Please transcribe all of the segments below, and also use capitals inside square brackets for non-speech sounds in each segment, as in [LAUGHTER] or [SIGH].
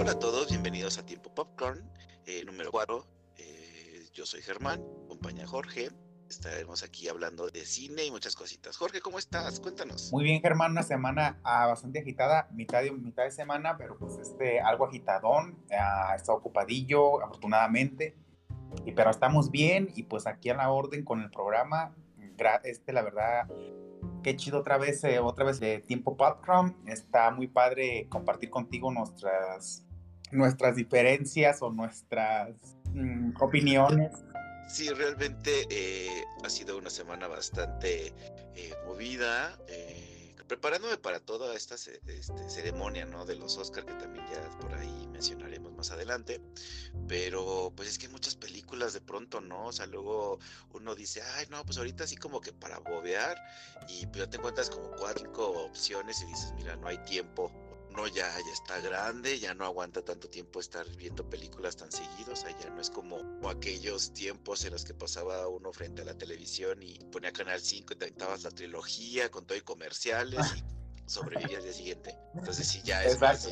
Hola a todos, bienvenidos a Tiempo Popcorn, eh, número 4. Eh, yo soy Germán, acompaña Jorge. Estaremos aquí hablando de cine y muchas cositas. Jorge, ¿cómo estás? Cuéntanos. Muy bien, Germán, una semana ah, bastante agitada, mitad de, mitad de semana, pero pues este, algo agitadón, ah, está ocupadillo, afortunadamente, y, pero estamos bien y pues aquí a la orden con el programa, este, la verdad, qué chido otra vez, eh, otra vez de Tiempo Popcorn, está muy padre compartir contigo nuestras, nuestras diferencias o nuestras mm, opiniones Sí, realmente eh, ha sido una semana bastante eh, movida, eh, preparándome para toda esta este, ceremonia ¿no? de los Oscars, que también ya por ahí mencionaremos más adelante. Pero pues es que muchas películas de pronto, ¿no? O sea, luego uno dice, ay, no, pues ahorita así como que para bobear, y pues ya te encuentras como cuatro opciones y dices, mira, no hay tiempo no ya, ya está grande, ya no aguanta tanto tiempo estar viendo películas tan seguidos, ya no es como, aquellos tiempos en los que pasaba uno frente a la televisión y ponía Canal 5 y te la trilogía con todo y comerciales y [LAUGHS] sobrevivía al día siguiente. Entonces sí, ya es, más,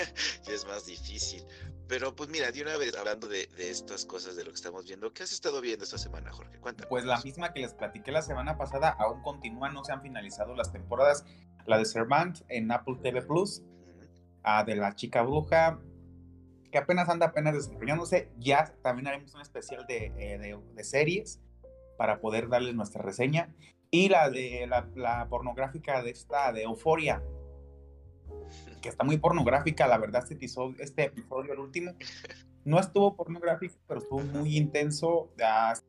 [LAUGHS] es más difícil. Pero pues mira, de una vez hablando de, de, estas cosas, de lo que estamos viendo, ¿qué has estado viendo esta semana, Jorge? Cuéntame. Pues la misma que les platiqué la semana pasada, aún continúa, no se han finalizado las temporadas. La de Servant en Apple TV Plus, de la chica bruja, que apenas anda apenas desempeñándose. Ya también haremos un especial de, eh, de, series para poder darles nuestra reseña. Y la de la, pornográfica de esta, de Euforia, que está muy pornográfica, la verdad, este episodio, este episodio, el último, no estuvo pornográfico, pero estuvo muy intenso,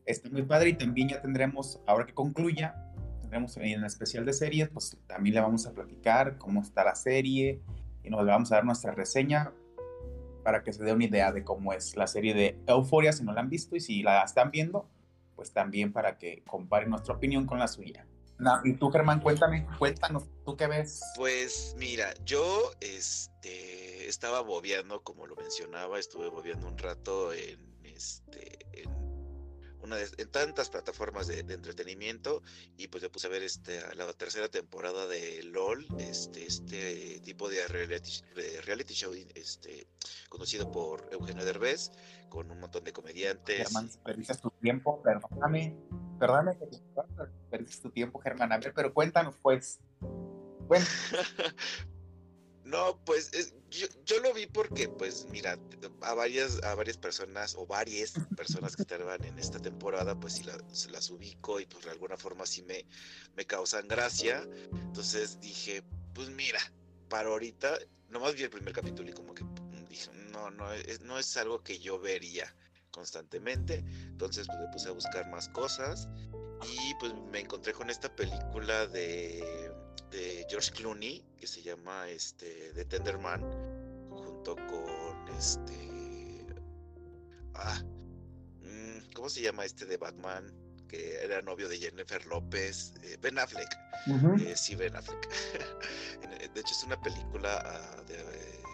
está muy padre y también ya tendremos, ahora que concluya, tendremos en el especial de series, pues también le vamos a platicar cómo está la serie, y nos vamos a dar nuestra reseña para que se dé una idea de cómo es la serie de Euforia si no la han visto y si la están viendo, pues también para que comparen nuestra opinión con la suya. y tú, Germán, cuéntame, cuéntanos, ¿tú qué ves? Pues mira, yo este, estaba bobeando, como lo mencionaba, estuve bobeando un rato en, este, en una de, en tantas plataformas de, entretenimiento y pues le puse a ver este la tercera temporada de LOL, este este tipo de reality, reality show este conocido por Eugenio Derbez con un montón de comediantes. Germán, perdiste tu tiempo, perdóname, perdóname que perdiste tu tiempo, Germán. A ver, pero cuéntanos pues. Bueno. [LAUGHS] No, pues yo, yo, lo vi porque, pues, mira, a varias, a varias personas o varias personas que estaban en esta temporada, pues sí las ubico y pues de alguna forma sí me, me causan gracia. Entonces dije, pues mira, para ahorita, nomás vi el primer capítulo y como que dije, no, no es, no es algo que yo vería constantemente. Entonces pues me puse a buscar más cosas y pues me encontré con esta película de de George Clooney que se llama este The Tenderman junto con este ah mm, ¿cómo se llama este de Batman? que era novio de Jennifer López, eh, Ben Affleck. Eh, sí, Ben Affleck. [LAUGHS] de hecho, es una película ah,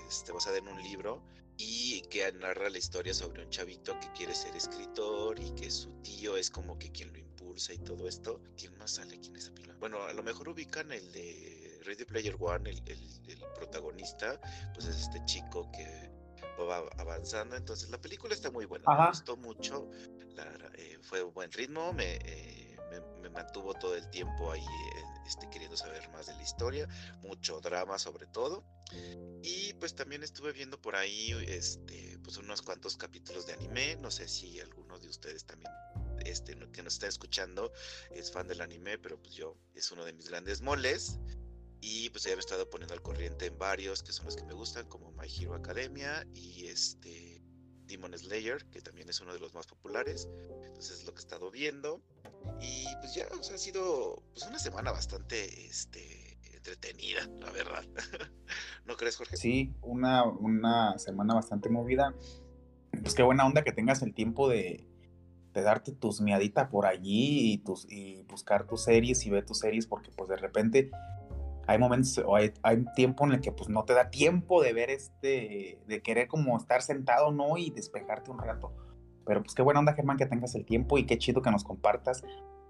este, basada en un libro y que narra la historia sobre un chavito que quiere ser escritor y que su tío es como que quien lo y todo esto. ¿Quién más sale aquí en esa pila? Bueno, a lo mejor ubican el de Ready Player One, el, el, protagonista, pues es este chico que va avanzando. Entonces, la película está muy buena, me gustó mucho. Eh, fue un buen ritmo, eh, me, me, mantuvo todo el tiempo ahí eh, este, queriendo saber más de la historia, mucho drama sobre todo. Y pues también estuve viendo por ahí este, pues unos cuantos capítulos de anime, no sé si algunos de ustedes también este, que nos está escuchando es fan del anime, pero pues yo es uno de mis grandes moles. Y pues ya me he estado poniendo al corriente en varios que son los que me gustan, como My Hero Academia y este Demon Slayer, que también es uno de los más populares. Entonces es lo que he estado viendo. Y pues ya ha sido pues, una semana bastante este, entretenida, la verdad. [LAUGHS] ¿No crees, Jorge? Sí, una, una semana bastante movida. Pues qué buena onda que tengas el tiempo de, de darte tus miaditas por allí y, tus, y buscar tus series y ver tus series porque pues de repente hay momentos o hay, hay, tiempo en el que pues no te da tiempo de ver este, de querer como estar sentado, ¿no? Y despejarte un rato. Pero pues qué buena onda, Germán, que tengas el tiempo y qué chido que nos compartas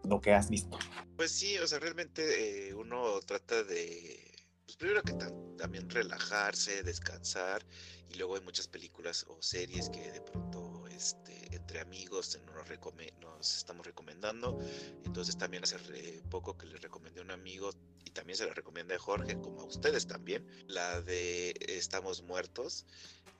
lo que has visto. Pues sí, o sea, realmente eh, uno trata de pues primero que también relajarse, descansar, y luego hay muchas películas o series que de pronto este, entre amigos nos, nos estamos recomendando. Entonces también hace poco que le recomendé a un amigo y también se la recomendé a Jorge, como a ustedes también, la de Estamos Muertos,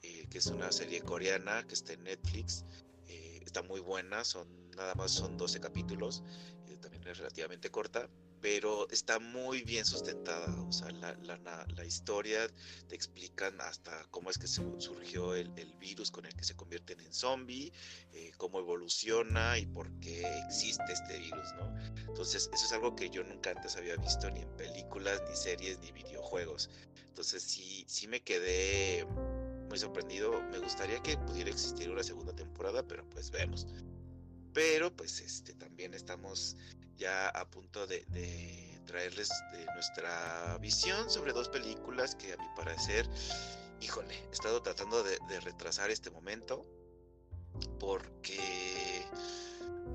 eh, que es una serie coreana que está en Netflix. Eh, está muy buena, son nada más son 12 capítulos, eh, también es relativamente corta pero está muy bien sustentada. O sea, la, la, historia te explican hasta cómo es que surgió el, el, virus con el que se convierten en zombie, eh, cómo evoluciona y por qué existe este virus, ¿no? Entonces, eso es algo que yo nunca antes había visto ni en películas, ni series, ni videojuegos. Entonces, sí, sí me quedé muy sorprendido. Me gustaría que pudiera existir una segunda temporada, pero pues vemos. Pero pues este también estamos ya a punto de, traerles de nuestra visión sobre dos películas que a mi parecer, híjole, he estado tratando de, retrasar este momento porque,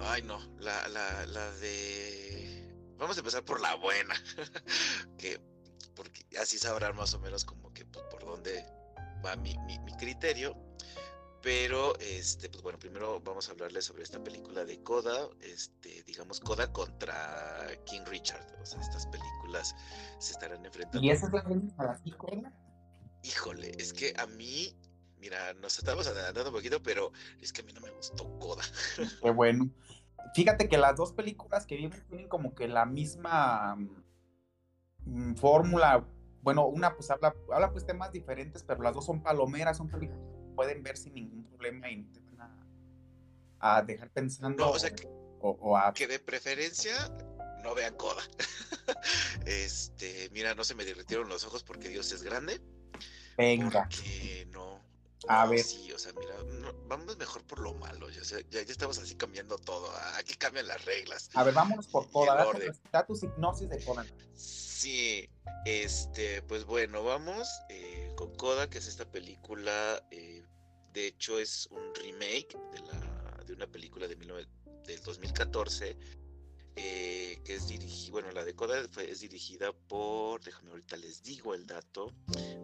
ay no, la, la, la de... Vamos a empezar por la buena, [LAUGHS] que porque así sabrán más o menos como que pues, por dónde va mi, mi, mi criterio. Pero, este, pues bueno, primero vamos a hablarles sobre esta película de Coda, este, digamos, Coda contra King Richard. O sea, estas películas se estarán enfrentando. ¿Y esa es la para ti, Coda? Híjole, es que a mí, mira, nos estamos adelantando un poquito, pero es que a mí no me gustó Coda. [LAUGHS] Qué bueno. Fíjate que las dos películas que vimos tienen como que la misma mm, fórmula. Bueno, una pues habla, habla pues temas diferentes, pero las dos son palomeras, son películas pueden ver sin ningún problema y no te van a, dejar pensando. o sea, que, que de preferencia no vean coda. [LAUGHS] este, mira, no se me derritieron los ojos porque Dios es grande. Venga. Porque no. A ver. Sí, o sea, mira, vamos mejor por lo malo. Ya, ya, estamos así cambiando todo. Aquí cambian las reglas. A ver, vámonos por Coda. Da tu hipnosis de Coda. Sí, este, pues bueno, vamos eh, con Coda, que es esta película eh, de hecho, es un remake de, la, de una película de del 2014 eh, que es dirigida, bueno, la de Coda es dirigida por, déjame ahorita les digo el dato,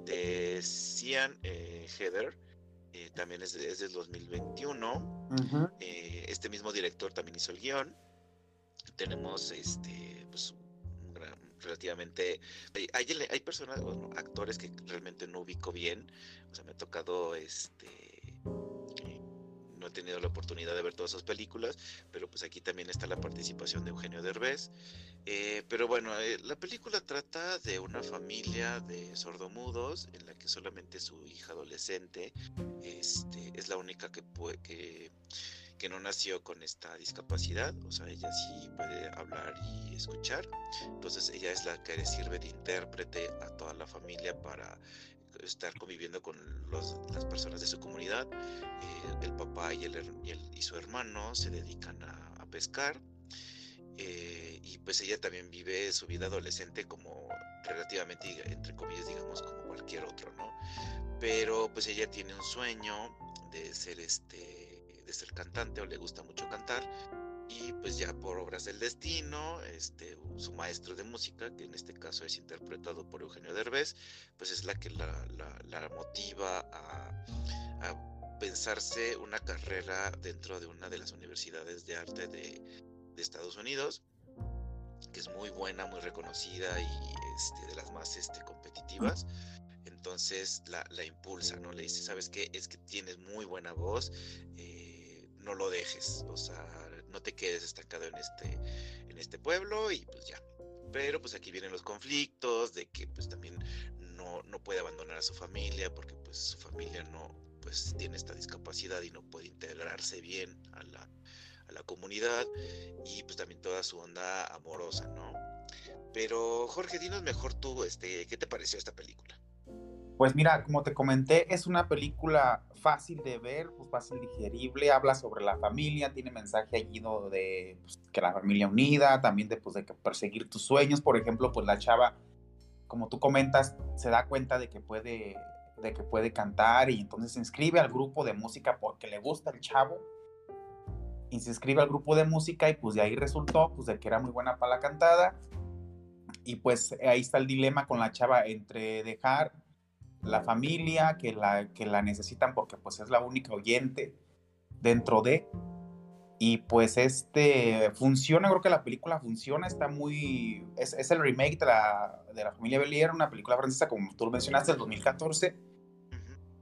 de Cian eh, Heather, eh, también es, es, del 2021. este mismo director también hizo el guion. Tenemos este, pues, relativamente. Hay, hay personas, bueno, actores que realmente no ubico bien. O sea, me ha tocado este he tenido la oportunidad de ver todas esas películas, pero pues aquí también está la participación de Eugenio Derbez. Eh, pero bueno, eh, la película trata de una familia de sordomudos en la que solamente su hija adolescente este, es la única que, puede, que, que no nació con esta discapacidad, o sea, ella sí puede hablar y escuchar, entonces ella es la que sirve de intérprete a toda la familia para estar conviviendo con las personas de su comunidad. Eh, el papá y, y, su hermano se dedican a, pescar. Eh, y pues ella también vive su vida adolescente como relativamente, entre comillas, digamos, como cualquier otro, ¿no? Pero pues ella tiene un sueño de ser este, de ser cantante o le gusta mucho cantar y pues ya por obras del destino, este, su maestro de música, que en este caso es interpretado por Eugenio Derbez, pues es la que la, la, motiva a, a, pensarse una carrera dentro de una de las universidades de arte de, de Estados Unidos, que es muy buena, muy reconocida y este, de las más este, competitivas. Entonces la, la impulsa, ¿no? Le dice, ¿sabes qué? Es que tienes muy buena voz, eh, no lo dejes, o sea, no te quedes estancado en este, en este pueblo y pues ya. Pero pues aquí vienen los conflictos de que pues también no, no puede abandonar a su familia porque pues su familia no pues tiene esta discapacidad y no puede integrarse bien a la, a la comunidad y pues también toda su onda amorosa, ¿no? Pero Jorge, dinos mejor tú, este, ¿qué te pareció esta película? Pues mira, como te comenté, es una película fácil de ver, pues fácil digerible, habla sobre la familia, tiene mensaje allí de pues, que la familia unida, también de, pues, de perseguir tus sueños, por ejemplo, pues la chava, como tú comentas, se da cuenta de que puede, de que puede cantar y entonces se inscribe al grupo de música porque le gusta el chavo. Y se inscribe al grupo de música y pues de ahí resultó pues de que era muy buena para la cantada. Y pues ahí está el dilema con la chava entre dejar la familia que la, que la necesitan porque pues es la única oyente dentro de y pues este funciona, creo que la película funciona, está muy... Es, es el remake de la, de la familia Belier, una película francesa, como tú lo mencionaste, del 2014.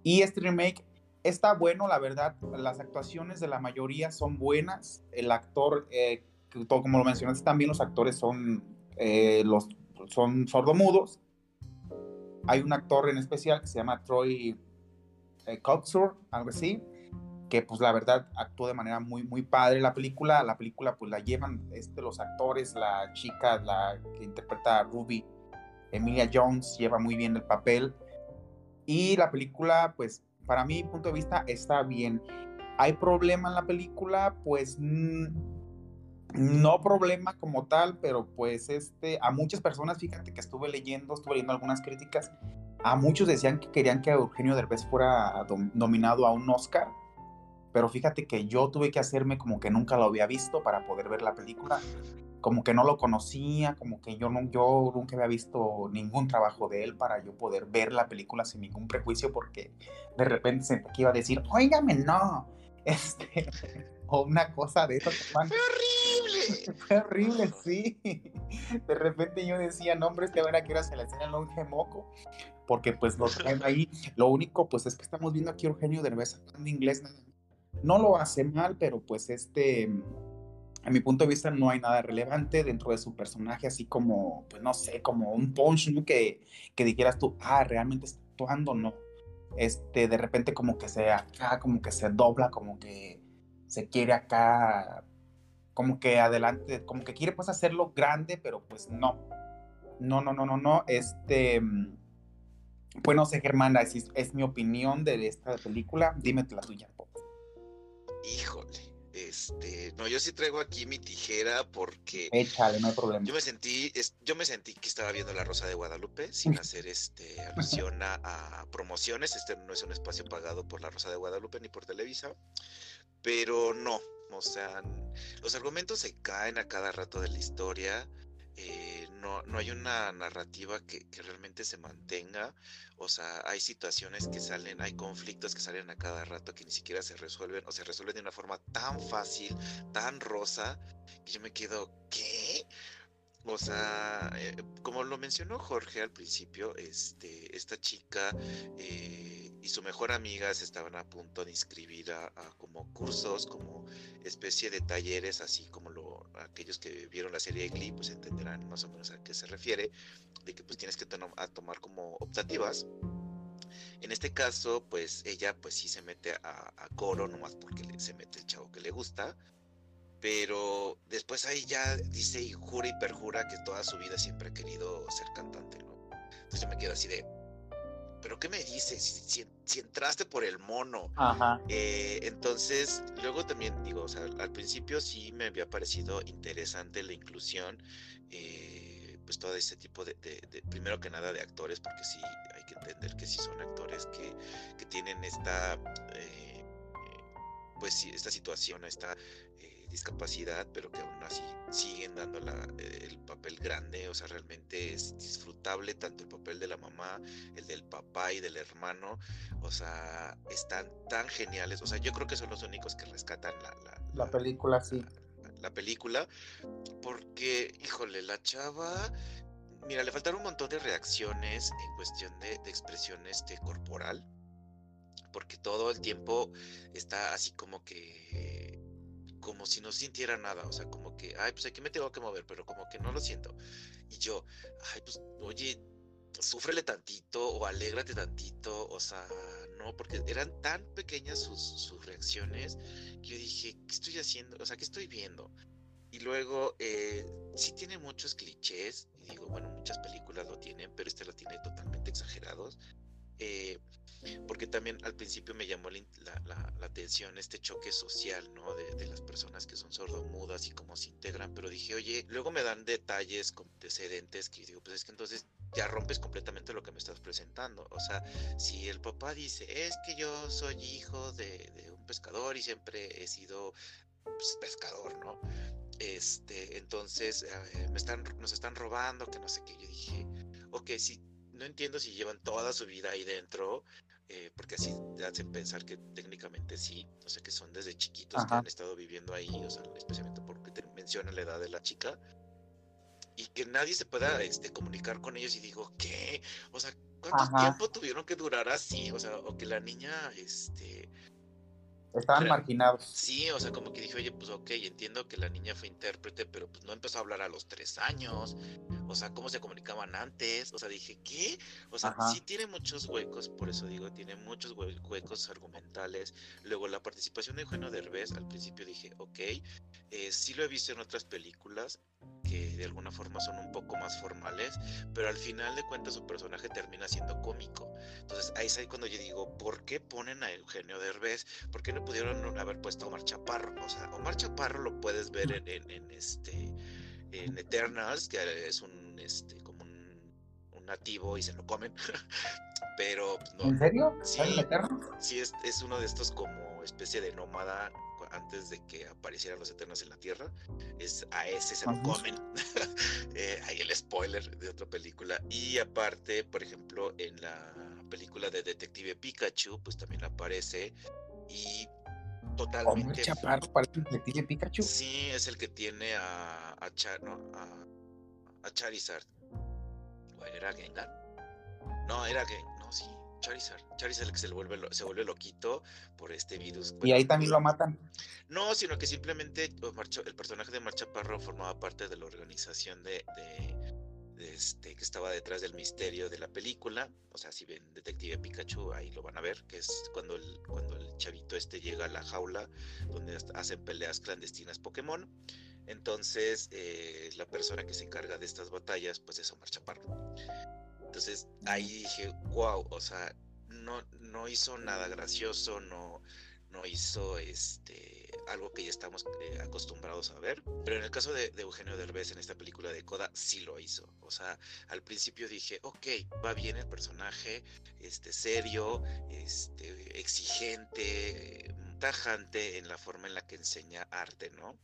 Y este remake está bueno, la verdad, las actuaciones de la mayoría son buenas. El actor, eh, como lo mencionaste también, los actores son, eh, los, son sordomudos. Hay un actor en especial que se llama Troy eh, algo así que pues la verdad actuó de manera muy muy padre la película. La película pues la llevan este los actores la chica la que interpreta a Ruby Emilia Jones lleva muy bien el papel. Y la película pues para mi punto de vista está bien. Hay problema en la película pues no problema como tal pero pues este a muchas personas fíjate que estuve leyendo estuve leyendo algunas críticas a muchos decían que querían que Eugenio Derbez fuera nominado a un Oscar pero fíjate que yo tuve que hacerme como que nunca lo había visto para poder ver la película, como que no lo conocía, como que yo, no, yo nunca había visto ningún trabajo de él para yo poder ver la película sin ningún prejuicio, porque de repente se que iba a decir, óigame, no, [LAUGHS] este, o una cosa de eso. ¡Fue horrible! [LAUGHS] Fue horrible, sí. De repente yo decía, no, hombre, este van a que se le enseña el longe moco, porque pues lo traen ahí. Lo único, pues es que estamos viendo aquí a Eugenio Derbez hablando inglés no lo hace mal, pero pues este, a mi punto de vista no hay nada relevante dentro de su personaje, así como, pues no sé, como un punch, ¿no? Que dijeras tú, ah, realmente está actuando, no. Este, de repente como que se acá, como que se dobla, como que se quiere acá, como que adelante, como que quiere pues hacerlo grande, pero pues no. No, no, no, no, no. Este, pues no sé, Germán, es, es mi opinión de esta película. Dime la tuya, Híjole, este, no, yo sí traigo aquí mi tijera porque. Échale, no hay problema. Yo me sentí, yo me sentí que estaba viendo La Rosa de Guadalupe sin [LAUGHS] hacer este alusión a, promociones. Este no es un espacio pagado por La Rosa de Guadalupe ni por Televisa, pero no, o sea, los argumentos se caen a cada rato de la historia. Eh, no, no hay una narrativa que, que, realmente se mantenga. O sea, hay situaciones que salen, hay conflictos que salen a cada rato que ni siquiera se resuelven o se resuelven de una forma tan fácil, tan rosa, que yo me quedo, ¿qué? O sea, eh, como lo mencionó Jorge al principio, este, esta chica eh, y su mejor amiga se estaban a punto de inscribir a, como cursos, como especie de talleres, así como lo, aquellos que vieron la serie de Glee, pues entenderán más o menos a qué se refiere, de que pues tienes que tomar como optativas. En este caso, pues ella pues sí se mete a, a coro, nomás porque se mete el chavo que le gusta, pero después ahí ya dice y jura y perjura que toda su vida siempre ha querido ser cantante, ¿no? Entonces yo me quedo así de, ¿pero qué me dices? Si, entraste por el mono. Ajá. Eh, entonces, luego también digo, o sea, al principio sí me había parecido interesante la inclusión, eh, pues todo este tipo de, primero que nada de actores, porque sí hay que entender que sí son actores que, que tienen esta, eh, pues sí, esta situación, esta discapacidad, pero que aún así siguen dando eh, el papel grande, o sea, realmente es disfrutable tanto el papel de la mamá, el del papá y del hermano, o sea, están tan geniales, o sea, yo creo que son los únicos que rescatan la, la, película, sí. La, película, porque, híjole, la chava, mira, le faltaron un montón de reacciones en cuestión de, de expresión este, corporal, porque todo el tiempo está así como que como si no sintiera nada, o sea, como que, ay, pues aquí me tengo que mover, pero como que no lo siento. Y yo, ay, pues, oye, súfrele tantito o alégrate tantito, o sea, no, porque eran tan pequeñas sus, sus reacciones que yo dije, ¿qué estoy haciendo? O sea, ¿qué estoy viendo? Y luego, eh, sí tiene muchos clichés, y digo, bueno, muchas películas lo tienen, pero este lo tiene totalmente exagerados. Eh, porque también al principio me llamó la, atención este choque social, ¿no? De, las personas que son sordomudas y cómo se integran, pero dije, oye, luego me dan detalles antecedentes que digo, pues es que entonces ya rompes completamente lo que me estás presentando. O sea, si el papá dice, es que yo soy hijo de, un pescador y siempre he sido pues, pescador, ¿no? Este, entonces eh, me están, nos están robando, que no sé qué. Yo dije, ok, sí, no entiendo si llevan toda su vida ahí dentro, eh, porque así te hacen pensar que técnicamente sí, o sea, que son desde chiquitos que han estado viviendo ahí, o sea, especialmente porque te menciona la edad de la chica, y que nadie se pueda este, comunicar con ellos y digo, ¿qué? O sea, ¿cuánto tiempo tuvieron que durar así? O sea, o que la niña, este, Estaban marginados. Sí, o sea, como que dije, oye, pues ok, entiendo que la niña fue intérprete, pero pues no empezó a hablar a los tres años. O sea, ¿cómo se comunicaban antes? O sea, dije, ¿qué? O sea, sí tiene muchos huecos, por eso digo, tiene muchos huecos argumentales. Luego, la participación de Eugenio Derbez, al principio dije, ok, eh, sí lo he visto en otras películas de alguna forma son un poco más formales, pero al final de cuentas su personaje termina siendo cómico. Entonces ahí es ahí cuando yo digo, ¿por qué ponen a Eugenio Derbez? ¿Por qué no pudieron haber puesto a Omar Chaparro? O sea, Omar Chaparro lo puedes ver en, este en Eternals, que es un este como un, nativo y se lo comen. [LAUGHS] pero pues, no. ¿En serio? Sí, sí es, es uno de estos como especie de nómada antes de que aparecieran los Eternos en la Tierra. Es a ese se lo comen. [LAUGHS] eh, hay el spoiler de otra película. Y aparte, por ejemplo, en la película de Detective Pikachu, pues también aparece. Y totalmente. Chaparro parece Detective Pikachu? Sí, es el que tiene a, a, a, a Charizard. ¿Era Gengar? No, era Gengar. Charizard. Charizard que se vuelve, se vuelve loquito por este virus. y ahí también lo matan. No, sino que simplemente el personaje de Marcha Parro formaba parte de la organización de, este, que estaba detrás del misterio de la película. O sea, si ven Detective Pikachu, ahí lo van a ver, que es cuando el, cuando el chavito este llega a la jaula donde hacen peleas clandestinas Pokémon. Entonces, eh, la persona que se encarga de estas batallas, pues es Omar Chaparro. Entonces ahí dije, wow, o sea, no, no hizo nada gracioso, no, no hizo este algo que ya estamos eh, acostumbrados a ver. Pero en el caso de, Eugenio Derbez en esta película de Coda, sí lo hizo. O sea, al principio dije, ok, va bien el personaje, este, serio, este, exigente, tajante en la forma en la que enseña arte, ¿no?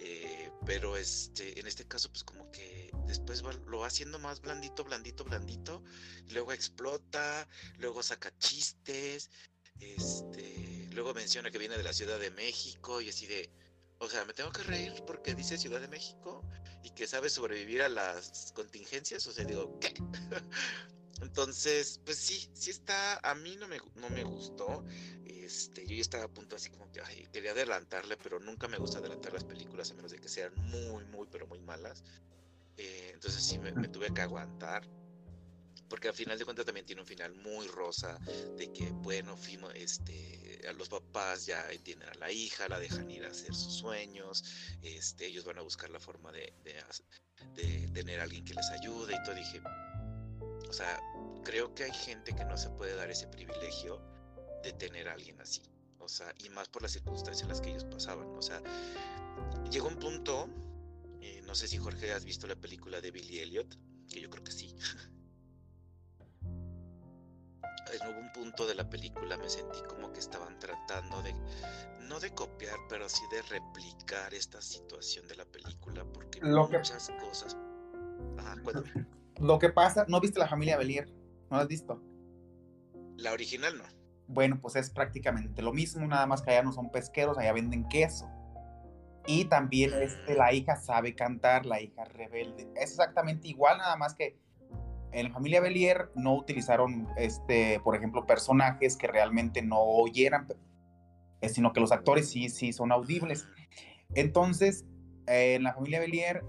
Eh, pero este, en este caso, pues como que después lo va haciendo más blandito, blandito, blandito, luego explota, luego saca chistes, este, luego menciona que viene de la Ciudad de México y así de, o sea, me tengo que reír porque dice Ciudad de México y que sabe sobrevivir a las contingencias, o sea, digo, ¿qué? [LAUGHS] Entonces, pues sí, sí está, a mí no me, no me gustó. Este, yo ya estaba a punto así como que quería adelantarle, pero nunca me gusta adelantar las películas a menos de que sean muy, muy, pero muy malas. Eh, entonces sí me, tuve que aguantar. Porque al final de cuentas también tiene un final muy rosa, de que, bueno, este, a los papás ya entienden a la hija, la dejan ir a hacer sus sueños, este, ellos van a buscar la forma de, de tener a alguien que les ayude y todo. Dije, o sea, creo que hay gente que no se puede dar ese privilegio de tener a alguien así. O sea, y más por las circunstancias en las que ellos pasaban. O sea, llegó un punto, eh, no sé si Jorge has visto la película de Billy Elliot, que yo creo que sí. [LAUGHS] en un punto de la película me sentí como que estaban tratando de, no de copiar, pero sí de replicar esta situación de la película, porque muchas cosas... Ajá. Lo que pasa, ¿no viste la familia Belier? ¿No la has visto? La original no. Bueno, pues es prácticamente lo mismo, nada más que allá no son pesqueros, allá venden queso. Y también este, la hija sabe cantar, la hija rebelde. Es exactamente igual, nada más que en la familia Belier no utilizaron, este, por ejemplo, personajes que realmente no oyeran, eh, sino que los actores sí, sí son audibles. Entonces, en la familia Belier,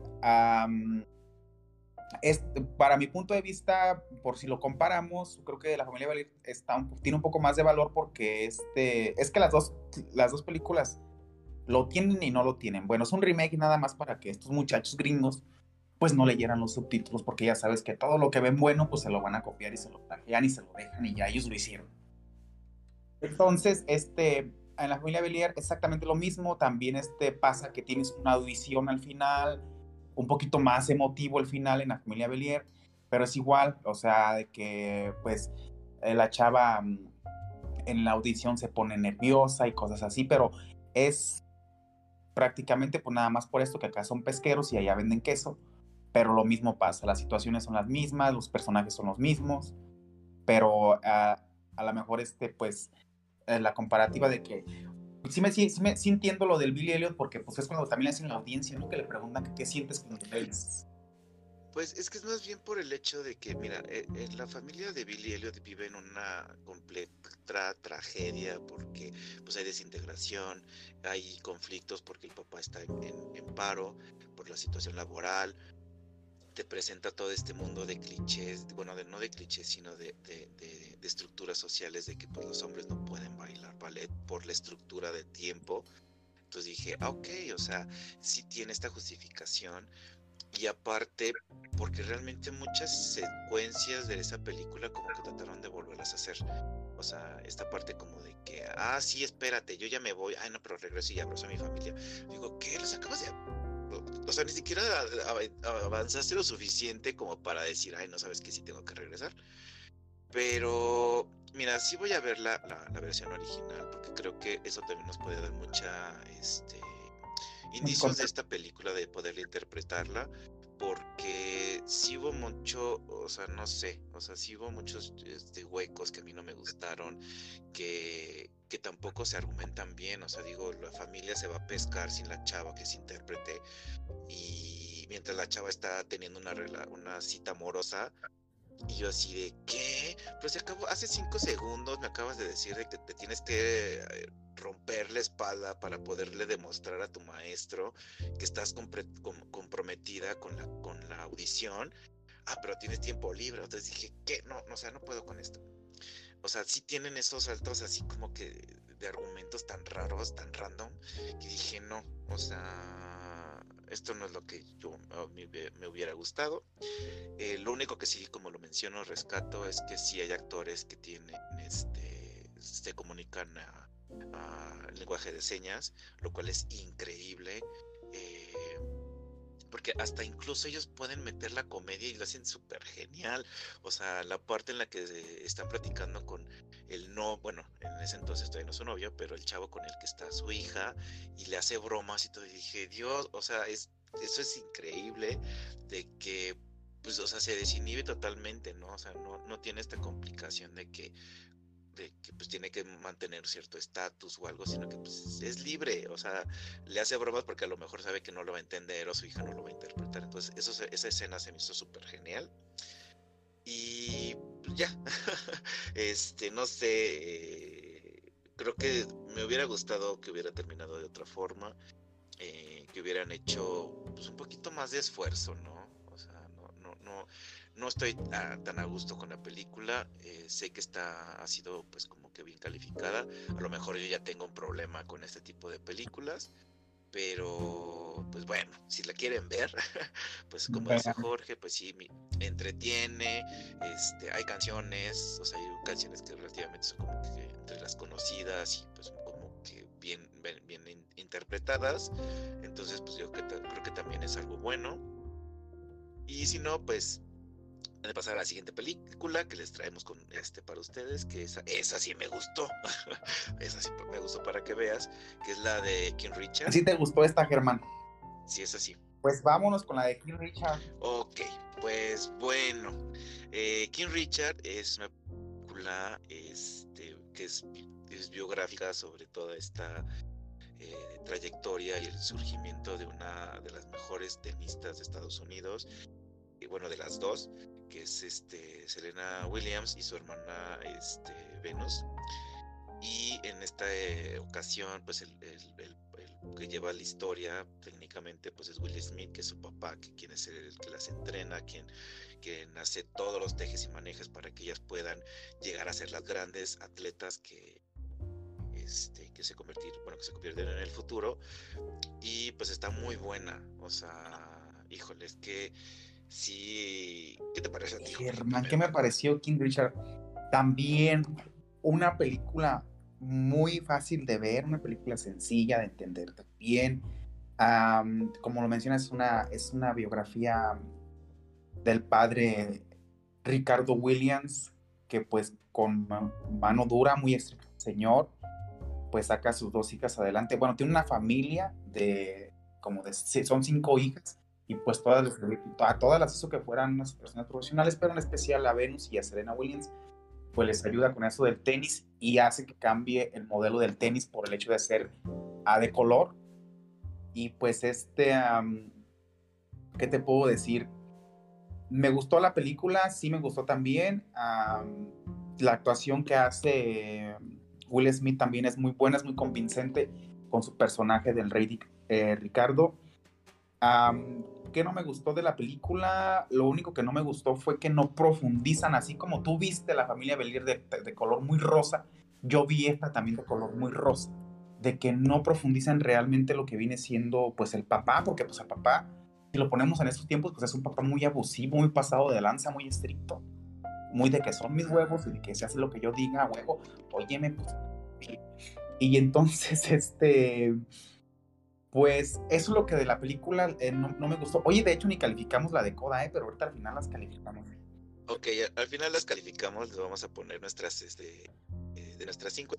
es, para mi punto de vista, por si lo comparamos, creo que la familia Valer está tiene un poco más de valor porque este, es que las dos, las dos películas lo tienen y no lo tienen. Bueno, es un remake nada más para que estos muchachos gringos pues no leyeran los subtítulos porque ya sabes que todo lo que ven bueno pues se lo van a copiar y se lo plagian y se lo dejan y ya ellos lo hicieron. Entonces, este, en la familia Belier exactamente lo mismo, también este pasa que tienes una audición al final, un poquito más emotivo el final en la familia Belier, pero es igual, o sea, de que pues eh, la chava mm, en la audición se pone nerviosa y cosas así, pero es prácticamente pues nada más por esto que acá son pesqueros y allá venden queso, pero lo mismo pasa, las situaciones son las mismas, los personajes son los mismos, pero a lo mejor este pues eh, la comparativa de que sí me, sí, me, sí entiendo lo del Billy Elliot porque pues es cuando también le hacen la audiencia, ¿no? Que le preguntan qué sientes cuando ves. Pues es que es más bien por el hecho de que, mira, eh, eh, la familia de Billy Elliot vive en una completa tragedia porque pues hay desintegración, hay conflictos porque el papá está en, paro por la situación laboral, te presenta todo este mundo de clichés, bueno, de, no de clichés, sino de, de, estructuras sociales de que pues, los hombres no pueden bailar ballet por la estructura de tiempo. Entonces dije, ah, ok, o sea, sí tiene esta justificación, y aparte porque realmente muchas secuencias de esa película como que trataron de volverlas a hacer. O sea, esta parte como de que, ah, sí, espérate, yo ya me voy, ay, no, pero regreso y abrazo a mi familia. Digo, ¿qué? ¿Los acabas de...? O sea, ni siquiera avanzaste lo suficiente como para decir, ay, no sabes que sí tengo que regresar. Pero, mira, sí voy a ver la, la, versión original, porque creo que eso también nos puede dar mucha, este, indicios de esta película de poder interpretarla porque sí hubo mucho, o sea, no sé, o sea, sí hubo muchos este, huecos que a mí no me gustaron, que, que tampoco se argumentan bien, o sea, digo, la familia se va a pescar sin la chava que se intérprete y mientras la chava está teniendo una, una cita amorosa, y yo así de, ¿qué? Pero se acabó, hace cinco segundos me acabas de decir que te tienes que eh, romper la espalda para poderle demostrar a tu maestro que estás comprometida con la, con la audición. Ah, pero tienes tiempo libre. Entonces dije, ¿qué? No, no, o sea, no puedo con esto. O sea, sí tienen esos saltos así como que de argumentos tan raros, tan random, que dije, no, o sea, esto no es lo que yo me, hubiera gustado. Eh, lo único que sí, como lo menciono, rescato es que sí hay actores que tienen, este, se comunican a, lenguaje de señas, lo cual es increíble. Eh, porque hasta incluso ellos pueden meter la comedia y lo hacen súper genial. O sea, la parte en la que están platicando con el no, bueno, en ese entonces todavía no su novio, pero el chavo con el que está su hija y le hace bromas y todo. Y dije, Dios, o sea, es, eso es increíble de que, pues, o sea, se desinhibe totalmente, ¿no? O sea, no, no tiene esta complicación de que que pues tiene que mantener cierto estatus o algo, sino que pues es libre, o sea, le hace bromas porque a lo mejor sabe que no lo va a entender o su hija no lo va a interpretar. Entonces, eso, esa escena se me hizo súper genial. Y pues, ya, [LAUGHS] este, no sé, eh, creo que me hubiera gustado que hubiera terminado de otra forma, eh, que hubieran hecho pues, un poquito más de esfuerzo, ¿no? O sea, no, no, no no estoy tan a gusto con la película. Eh, sé que está, ha sido pues como que bien calificada. A lo mejor yo ya tengo un problema con este tipo de películas. Pero, pues bueno, si la quieren ver, [LAUGHS] pues como dice Jorge, pues sí, entretiene, este, hay canciones, o sea, hay canciones que relativamente son como que entre las conocidas y pues como que bien, bien, interpretadas. Entonces, pues yo creo que también es algo bueno. Y si no, pues de pasar a la siguiente película que les traemos con este para ustedes, que esa, esa sí me gustó. [LAUGHS] esa sí me gustó para que veas, que es la de King Richard. ¿Sí te gustó esta, Germán? Sí, es así. Pues vámonos con la de King Richard. Ok, pues bueno. Eh, King Richard es una película este, que es, biográfica sobre toda esta eh, trayectoria y el surgimiento de una de las mejores tenistas de Estados Unidos y bueno, de las dos, que es este Selena Williams y su hermana este, Venus. Y en esta eh, ocasión, pues el, que lleva la historia técnicamente pues es Will Smith, que es su papá, que quien es el, que las entrena, quien, quien hace todos los tejes y manejes para que ellas puedan llegar a ser las grandes atletas que, este, que se convertir, bueno, que se convierten en el futuro. Y pues está muy buena. O sea, híjole, es que Sí, ¿qué te parece a ti? Germán, ¿qué me pareció King Richard? También una película muy fácil de ver, una película sencilla de entender también. como lo mencionas, es una, es una biografía del padre Ricardo Williams, que pues con mano dura, muy estricto, señor, pues saca a sus dos hijas adelante. Bueno, tiene una familia de como de, son cinco hijas y pues todas, a todas las hizo que fueran unas personas profesionales, pero en especial a Venus y a Serena Williams, pues les ayuda con eso del tenis y hace que cambie el modelo del tenis por el hecho de ser A de color. Y pues este, ¿qué te puedo decir? Me gustó la película, sí me gustó también. la actuación que hace Will Smith también es muy buena, es muy convincente con su personaje del rey eh, Ricardo. ¿Qué no me gustó de la película? Lo único que no me gustó fue que no profundizan, así como tú viste la familia Belier de, de color muy rosa, yo vi esta también de color muy rosa, de que no profundizan realmente lo que viene siendo pues el papá, porque pues el papá, si lo ponemos en estos tiempos, pues es un papá muy abusivo, muy pasado de lanza, muy estricto, muy de que son mis huevos y de que se hace lo que yo diga, huevo, óyeme, pues. y entonces, [LAUGHS] este pues eso es lo que de la película eh, no, me gustó. Oye, de hecho ni calificamos la de Coda, ¿eh? pero ahorita al final las calificamos. Ok, al final las calificamos, les vamos a poner nuestras, este, eh, de nuestras cinco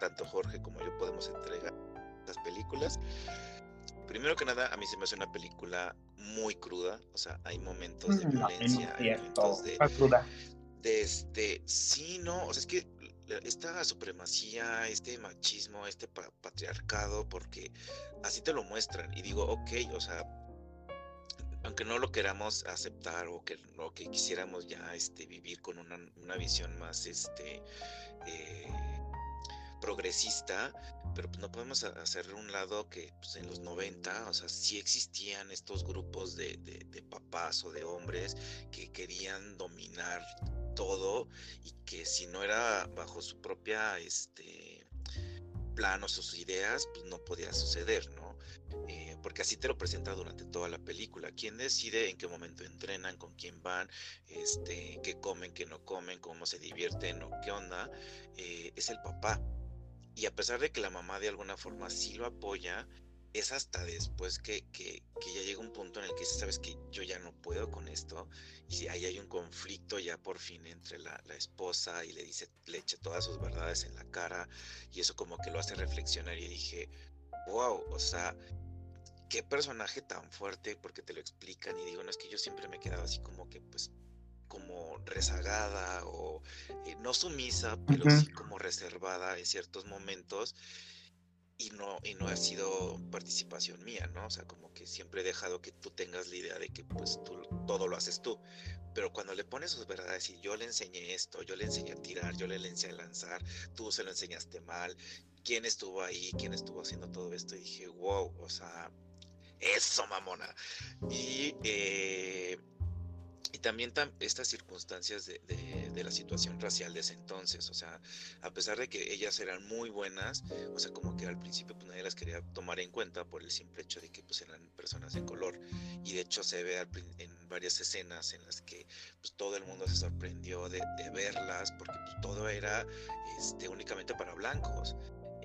tanto Jorge como yo podemos entregar las películas. Primero que nada, a mí se me hace una película muy cruda, o sea, hay momentos de mm, violencia, hay momentos de, de este, sí, no, o sea, es que esta supremacía, este machismo, este patriarcado, porque así te lo muestran. Y digo, ok, o sea, aunque no lo queramos aceptar o que, que quisiéramos ya este, vivir con una, una visión más este, eh, progresista, pero pues no podemos hacer un lado que pues, en los 90, o sea, sí existían estos grupos de, de papás o de hombres que querían dominar todo y que si no era bajo su propia este plan o sus ideas, pues no podía suceder, ¿no? Eh, porque así te lo presenta durante toda la película. ¿Quién decide en qué momento entrenan, con quién van, este, qué comen, qué no comen, cómo se divierten o qué onda? Eh, es el papá. Y a pesar de que la mamá de alguna forma sí lo apoya, es hasta después que, que, ya llega un punto en el que dice, sabes que yo ya no puedo con esto, y si ahí hay un conflicto ya por fin entre la, esposa y le dice, le echa todas sus verdades en la cara, y eso como que lo hace reflexionar y dije, wow, o sea, qué personaje tan fuerte, porque te lo explican y digo, no es que yo siempre me he quedado así como que pues como rezagada o eh, no sumisa, pero sí como reservada en ciertos momentos y no, y no ha sido participación mía, ¿no? O sea, como que siempre he dejado que tú tengas la idea de que pues tú todo lo haces tú. Pero cuando le pones sus verdades y yo le enseñé esto, yo le enseñé a tirar, yo le enseñé a lanzar, tú se lo enseñaste mal, quién estuvo ahí, quién estuvo haciendo todo esto, y dije, wow, o sea, eso mamona. Y eh, y también estas circunstancias de, la situación racial de ese entonces, o sea, a pesar de que ellas eran muy buenas, o sea, como que al principio pues nadie las quería tomar en cuenta por el simple hecho de que pues eran personas de color, y de hecho se ve en varias escenas en las que pues todo el mundo se sorprendió de, verlas, porque pues, todo era este, únicamente para blancos.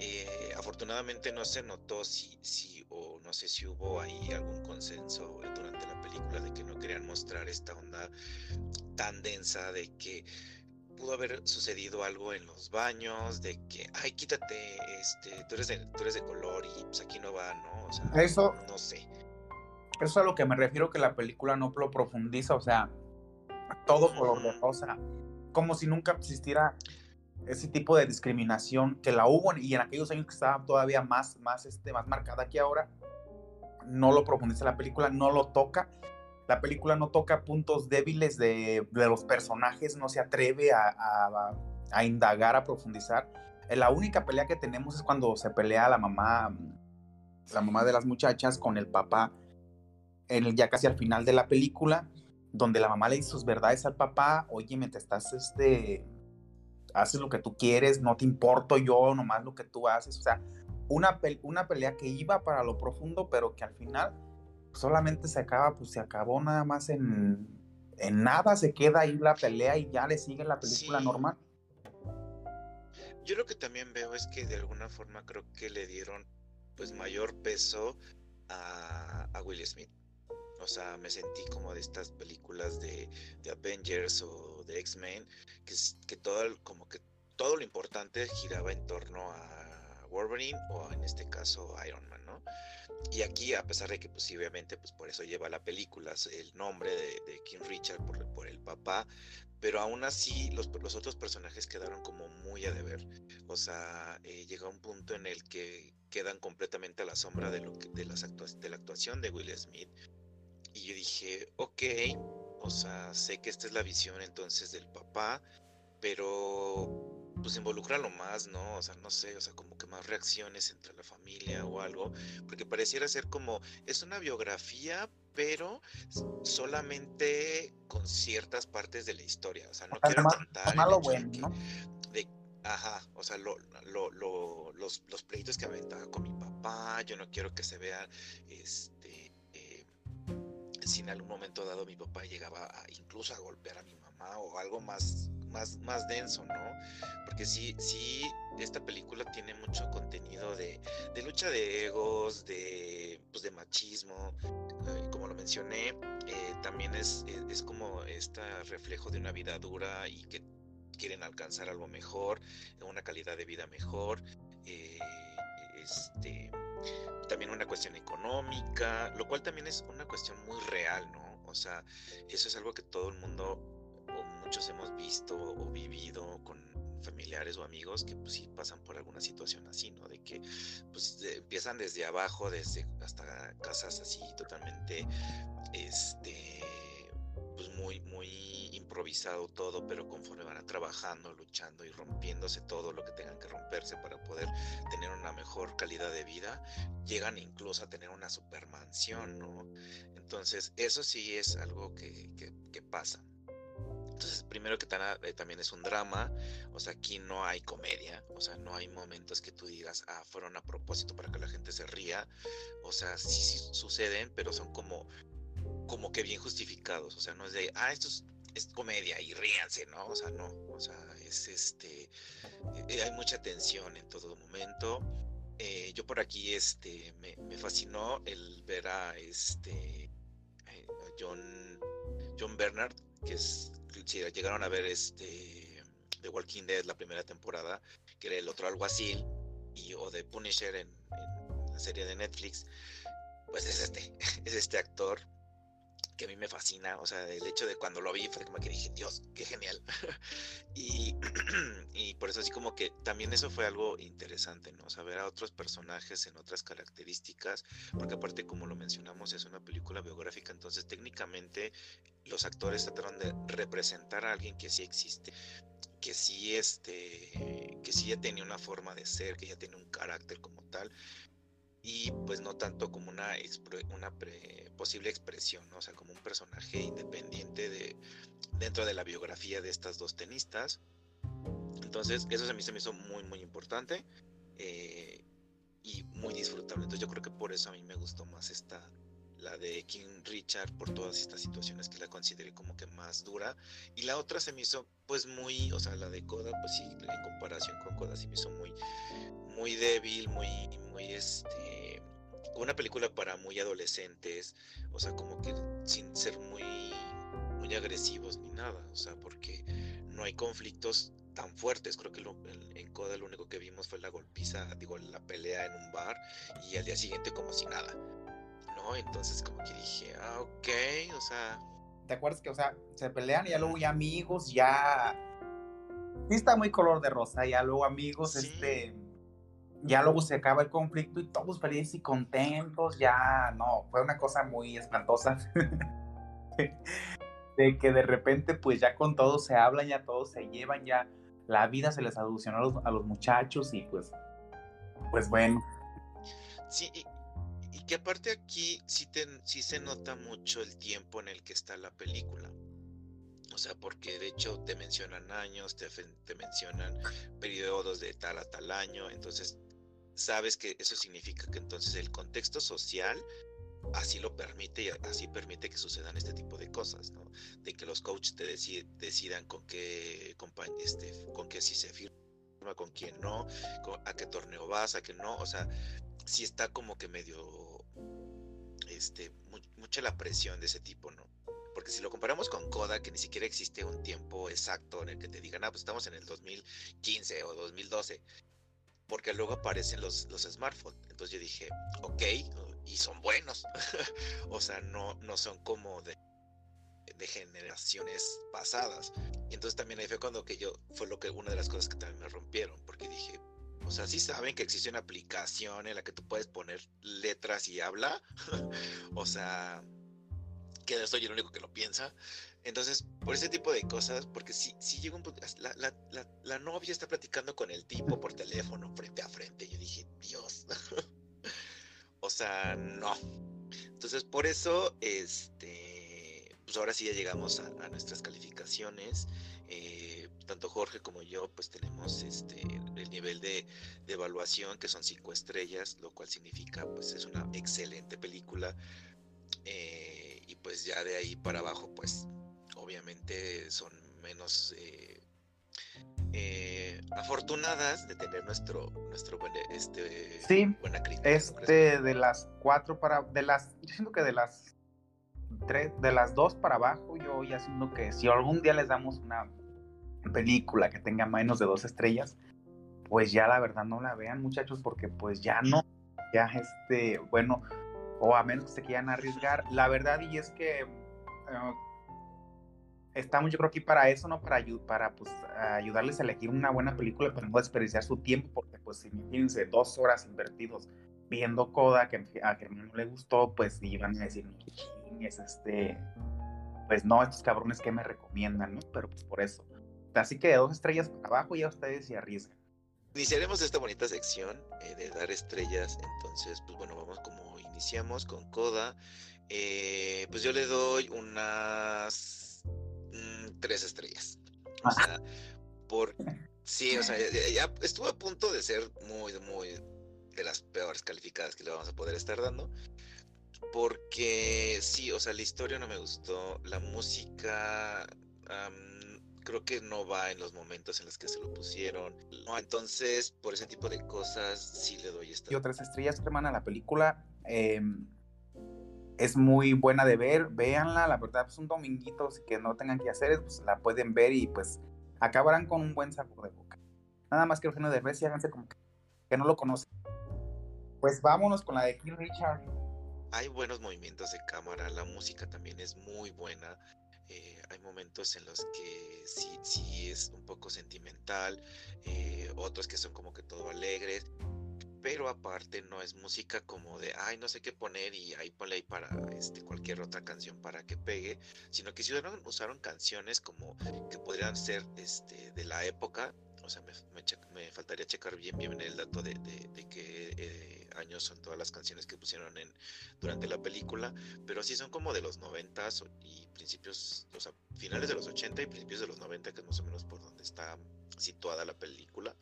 Eh, afortunadamente no se notó si, si, o no sé si hubo ahí algún consenso durante la película de que no querían mostrar esta onda tan densa de que pudo haber sucedido algo en los baños, de que, ay, quítate, este, tú eres de, tú eres de color y pues aquí no va, ¿no? O sea, eso, no sé. Eso es a lo que me refiero que la película no lo profundiza, o sea, todo color de rosa, como si nunca existiera ese tipo de discriminación que la hubo y en aquellos años que estaba todavía más, más, este, más marcada que ahora, no lo profundiza la película, no lo toca. La película no toca puntos débiles de, de los personajes, no se atreve a, a, a, indagar, a profundizar. La única pelea que tenemos es cuando se pelea la mamá, la mamá de las muchachas con el papá, en el, ya casi al final de la película, donde la mamá le dice sus verdades al papá, oye, te estás este, haces lo que tú quieres, no te importo yo, nomás lo que tú haces. O sea, una, una pelea que iba para lo profundo, pero que al final solamente se acaba, pues se acabó nada más en, en nada, se queda ahí la pelea y ya le sigue la película normal. Yo lo que también veo es que de alguna forma creo que le dieron pues mayor peso a, a Will Smith. O sea, me sentí como de estas películas de, de Avengers o de X-Men, que, que todo, como que todo lo importante giraba en torno a, Wolverine o en este caso Iron Man, ¿no? Y aquí, a pesar de que, pues pues por eso lleva la película el nombre de, King Richard por, por, el papá, pero aún así los, los, otros personajes quedaron como muy a deber. O sea, eh, llega un punto en el que quedan completamente a la sombra de, lo de, las de la actuación de Will Smith. Y yo dije, ok, o sea, sé que esta es la visión entonces del papá, pero pues involucrarlo más, ¿no? O sea, no sé, o sea, como que más reacciones entre la familia o algo, porque pareciera ser como, es una biografía, pero solamente con ciertas partes de la historia, o sea, no quiero contar malo bueno, ¿no? de, ajá, o sea, lo, lo, lo, los, los pleitos que aventaba con mi papá, yo no quiero que se vean, este, si en algún momento dado mi papá llegaba a, incluso a golpear a mi mamá o algo más más, más denso, ¿no? Porque sí, sí, esta película tiene mucho contenido de, de lucha de egos, de, pues, de machismo, eh, como lo mencioné, eh, también es, es, como este reflejo de una vida dura y que quieren alcanzar algo mejor, una calidad de vida mejor, eh, este, también una cuestión económica, lo cual también es una cuestión muy real, ¿no? O sea, eso es algo que todo el mundo muchos hemos visto o vivido con familiares o amigos que pues sí pasan por alguna situación así, ¿no? De que pues empiezan desde abajo, desde hasta casas así totalmente, este, muy, muy improvisado todo, pero conforme van trabajando, luchando y rompiéndose todo lo que tengan que romperse para poder tener una mejor calidad de vida, llegan incluso a tener una supermansión, ¿no? Entonces, eso sí es algo que, que, pasa. Entonces, primero que eh, también es un drama, o sea, aquí no hay comedia, o sea, no hay momentos que tú digas, ah, fueron a propósito para que la gente se ría, o sea, sí suceden, pero son como, como que bien justificados, o sea, no es de, ah, esto es, comedia y ríanse, ¿no? O sea, no, o sea, es este, eh, hay mucha tensión en todo momento. Eh, yo por aquí, este, me, me, fascinó el ver a este, John, John Bernard, que es si llegaron a ver este The Walking Dead la primera temporada, que era el otro alguacil, y, o de Punisher en, la serie de Netflix, pues es este, [LAUGHS] es este actor que a mí me fascina, o sea, el hecho de cuando lo vi fue como que dije, Dios, qué genial. [LAUGHS] y, [CLEARS THROAT] y, por eso así como que también eso fue algo interesante, ¿no? Saber a otros personajes en otras características, porque aparte como lo mencionamos es una película biográfica, entonces técnicamente los actores trataron de representar a alguien que sí existe, que sí este, que sí ya tenía una forma de ser, que ya tiene un carácter como tal, y pues no tanto como una, una posible expresión, o sea, como un personaje independiente de, dentro de la biografía de estas dos tenistas. Entonces, eso se me, se me hizo muy, muy importante eh, y muy disfrutable. Entonces, yo creo que por eso a mí me gustó más esta, la de King Richard, por todas estas situaciones que la consideré como que más dura. Y la otra se me hizo, pues, muy, o sea, la de Coda, pues sí, en comparación con Coda, se me hizo muy, muy débil, muy, muy, este, una película para muy adolescentes, o sea, como que sin ser muy, muy agresivos ni nada, o sea, porque no hay conflictos tan fuertes. Creo que en Coda lo único que vimos fue la golpiza, digo, la pelea en un bar y al día siguiente como si nada, ¿no? Entonces como que dije, ah, ok, o sea... ¿Te acuerdas que, o sea, se pelean y ya luego ya amigos, ya... Sí está muy color de rosa, ya luego amigos, este ya luego se acaba el conflicto y todos felices y contentos, ya no, fue una cosa muy espantosa. [LAUGHS] de que de repente pues ya con todos se hablan, ya todos se llevan, ya la vida se les aducionó a los, muchachos y pues, pues bueno. Sí, y, que aparte aquí sí, sí se nota mucho el tiempo en el que está la película. O sea, porque de hecho te mencionan años, te, te mencionan periodos de tal a tal año, entonces sabes que eso significa que entonces el contexto social así lo permite y así permite que sucedan este tipo de cosas, ¿no? De que los coaches te decidan con qué este, con qué si se firma, con quién no, a qué torneo vas, a qué no, o sea, sí está como que medio, este, mucha la presión de ese tipo, ¿no? Porque si lo comparamos con Coda, que ni siquiera existe un tiempo exacto en el que te digan, ah, pues estamos en el 2015 o 2012, porque luego aparecen los, los smartphones. Entonces yo dije, ok, y son buenos. [LAUGHS] o sea, no, no son como de, de generaciones pasadas. Y entonces también ahí fue cuando que yo, fue lo que una de las cosas que también me rompieron, porque dije, o sea, sí saben que existe una aplicación en la que tú puedes poner letras y habla. [LAUGHS] o sea, que soy el único que lo piensa. Entonces, por ese tipo de cosas, porque si, si llega un punto, la, la, la, novia está platicando con el tipo por teléfono, frente a frente. Yo dije, Dios. [LAUGHS] o sea, no. Entonces, por eso, este, pues ahora sí ya llegamos a, nuestras calificaciones. Eh, tanto Jorge como yo, pues tenemos este el nivel de, de, evaluación que son cinco estrellas, lo cual significa, pues es una excelente película. Eh, pues ya de ahí para abajo, pues obviamente son menos eh, eh, afortunadas de tener nuestro nuestro este sí, buena crítica. Este de las cuatro para de las yo siento que de las tres de las dos para abajo yo ya siento que si algún día les damos una película que tenga menos de dos estrellas pues ya la verdad no la vean muchachos porque pues ya no ya este bueno o a menos que se quieran arriesgar la verdad y es que eh, estamos yo creo aquí para eso, ¿no? Para, pues, ayudarles a elegir una buena película, para no desperdiciar su tiempo, porque pues imagínense, dos horas invertidos viendo Coda, que a Germán no le gustó, pues iban a decir, es este, pues no, estos cabrones que me recomiendan, ¿no? Pero pues por eso. Así que de dos estrellas para abajo ya ustedes se arriesgan. Iniciaremos esta bonita sección eh, de dar estrellas, entonces pues bueno, vamos como iniciamos con Coda. Eh, pues yo le doy unas tres estrellas. O sea, por sí, o sea, ya, estuvo a punto de ser muy, muy de las peores calificadas que le vamos a poder estar dando. Porque sí, o sea, la historia no me gustó, la música creo que no va en los momentos en los que se lo pusieron. entonces, por ese tipo de cosas, sí le doy esta. Y otras estrellas, hermana, la película. Eh, es muy buena de ver, véanla, la verdad es pues, un dominguito, que no tengan que hacer, pues la pueden ver y pues acabarán con un buen sabor de boca. Nada más que Eugenio de y háganse como que, no lo conocen. Pues vámonos con la de King Richard. Hay buenos movimientos de cámara, la música también es muy buena. Eh, hay momentos en los que sí, es un poco sentimental, eh, otros que son como que todo alegres pero aparte no es música como de, ay, no sé qué poner y ahí ponle para este, cualquier otra canción para que pegue, sino que si usaron, usaron canciones como que podrían ser este, de la época, o sea, me, me, faltaría checar bien bien el dato de, de, qué eh, años son todas las canciones que pusieron en, durante la película, pero sí son como de los 90 y principios, o sea, finales de los 80 y principios de los 90, que es más o menos por donde está situada la película.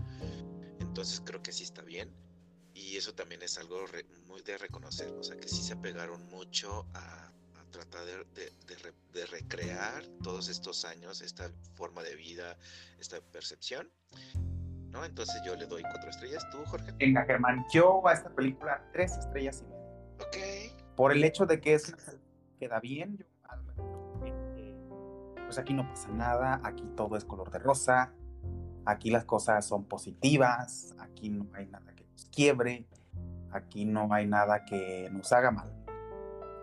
Entonces creo que sí está bien y eso también es algo muy de reconocer, o sea que sí se apegaron mucho a, tratar de, recrear todos estos años, esta forma de vida, esta percepción, ¿no? Entonces yo le doy cuatro estrellas, ¿tú, Jorge? Venga, Germán, yo a esta película tres estrellas y media. Ok. Por el hecho de que es queda bien, yo pues aquí no pasa nada, aquí todo es color de rosa, aquí las cosas son positivas, aquí no hay nada quiebre, aquí no hay nada que nos haga mal.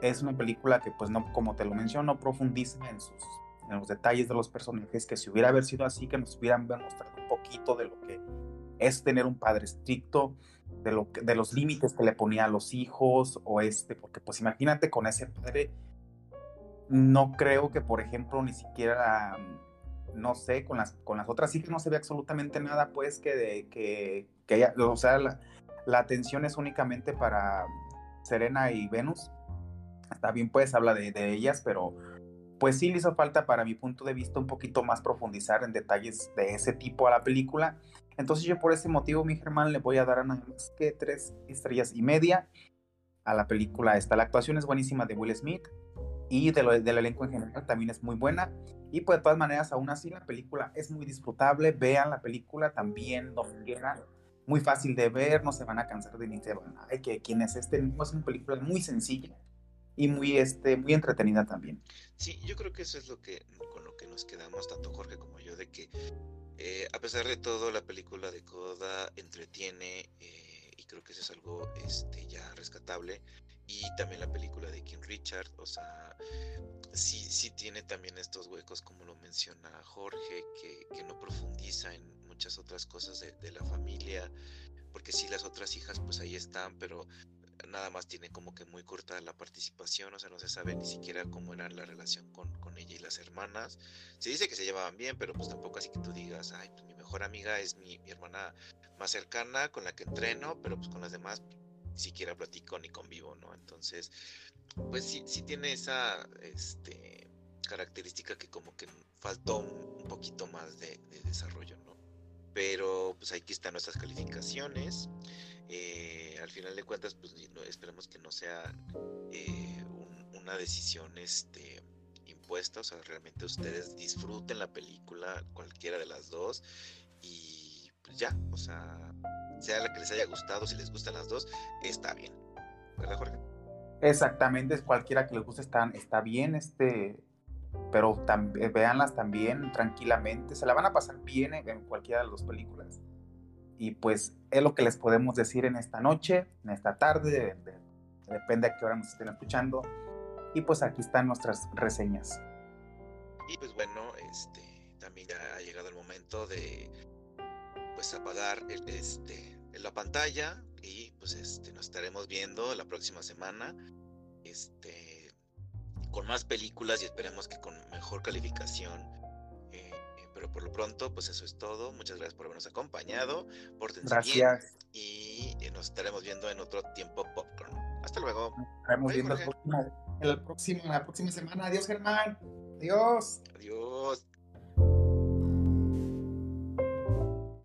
Es una película que, pues, no, como te lo menciono, profundiza en, sus, en los detalles de los personajes, que si hubiera haber sido así, que nos hubieran mostrado un poquito de lo que es tener un padre estricto, de, lo de los límites que le ponía a los hijos, o este, porque pues imagínate con ese padre, no creo que, por ejemplo, ni siquiera no sé, con las, con las otras hijas no se ve absolutamente nada, pues, que, de, que, que o sea, la, la, atención es únicamente para Serena y Venus. Está bien, pues, habla de, de, ellas, pero pues sí le hizo falta, para mi punto de vista, un poquito más profundizar en detalles de ese tipo a la película. Entonces yo por ese motivo, mi Germán, le voy a dar nada más que tres estrellas y media a la película esta. La actuación es buenísima de Will Smith y de lo, del elenco en general también es muy buena. Y pues de todas maneras, aún así la película es muy disfrutable. Vean la película también donde quieran. Muy fácil de ver, no se van a cansar de ni se van. Ay, que quien es este, es una película muy sencilla y muy, este, muy entretenida también. Sí, yo creo que eso es lo que con lo que nos quedamos tanto Jorge como yo de que eh, a pesar de todo, la película de Coda entretiene eh, y creo que eso es algo este, ya rescatable. Y también la película de King Richard, o sea, sí, sí tiene también estos huecos, como lo menciona Jorge, que, que no profundiza en muchas otras cosas de, de, la familia, porque sí, las otras hijas pues ahí están, pero nada más tiene como que muy corta la participación, o sea, no se sabe ni siquiera cómo era la relación con, con ella y las hermanas. Se dice que se llevaban bien, pero pues tampoco así que tú digas, ay, pues mi mejor amiga es mi, hermana más cercana con la que entreno, pero pues con las demás ni siquiera platico ni convivo, ¿no? Entonces, pues sí, sí tiene esa este, característica que como que faltó un, un poquito más de, de, desarrollo, ¿no? Pero pues aquí están nuestras calificaciones. Eh, al final de cuentas, pues esperemos que no sea eh, un, una decisión este, impuesta, o sea, realmente ustedes disfruten la película, cualquiera de las dos, y pues ya, o sea, sea la que les haya gustado, si les gustan las dos, está bien. ¿Verdad, Jorge? Exactamente, cualquiera que les guste está, está bien, este, pero tam, véanlas también tranquilamente, se la van a pasar bien en, en cualquiera de las dos películas. Y pues es lo que les podemos decir en esta noche, en esta tarde, de, de, depende a qué hora nos estén escuchando. Y pues aquí están nuestras reseñas. Y pues bueno, este, también ya ha llegado el momento de pues apagar el, este, la pantalla y pues este, nos estaremos viendo la próxima semana. Este, con más películas y esperemos que con mejor calificación pero por lo pronto, pues eso es todo. Muchas gracias por habernos acompañado. Pórtense gracias. bien. Y nos estaremos viendo en otro tiempo popcorn. Hasta luego. Nos estaremos viendo en la, próxima, en la próxima semana. Adiós, Germán. Adiós. Adiós.